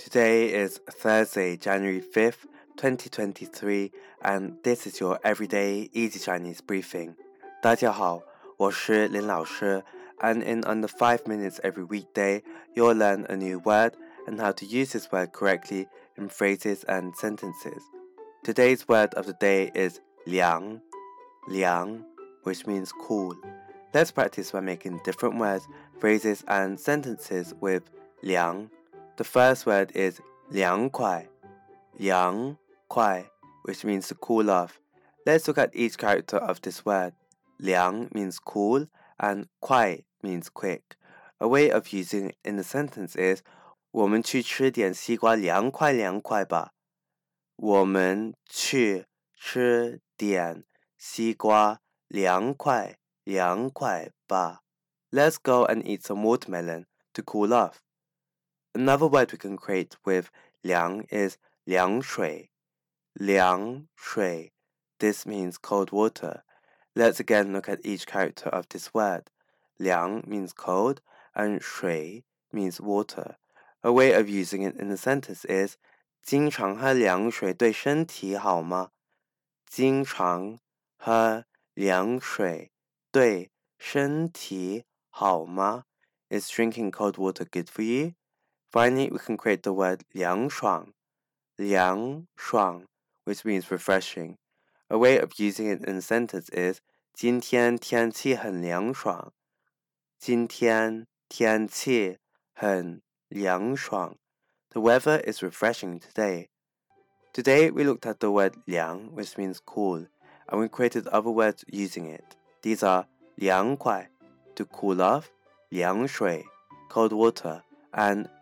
Today is Thursday, January 5th, 2023, and this is your everyday easy Chinese briefing. 大家好，我是林老师, and in under 5 minutes every weekday, you'll learn a new word and how to use this word correctly in phrases and sentences. Today's word of the day is liang, liang, which means cool. Let's practice by making different words, phrases, and sentences with liang. The first word is 凉快,凉快, which means to cool off. Let's look at each character of this word. 凉 means cool and 快 means quick. A way of using it in a sentence is 我们去吃点西瓜凉快凉快吧。我们去吃点西瓜凉快凉快吧。Let's go and eat some watermelon to cool off. Another word we can create with 凉 is 凉水凉水 This means cold water. Let's again look at each character of this word. 凉 means cold and 水 means water. A way of using it in a sentence is 经常喝凉水对身体好吗？经常喝凉水对身体好吗？Is drinking cold water good for you? Finally, we can create the word 凉爽,凉爽, which means refreshing. A way of using it in a sentence is 今天天气很凉爽。今天天气很凉爽。The weather is refreshing today. Today we looked at the word 凉, which means cool, and we created other words using it. These are 凉快, to cool off, 凉水, cold water, and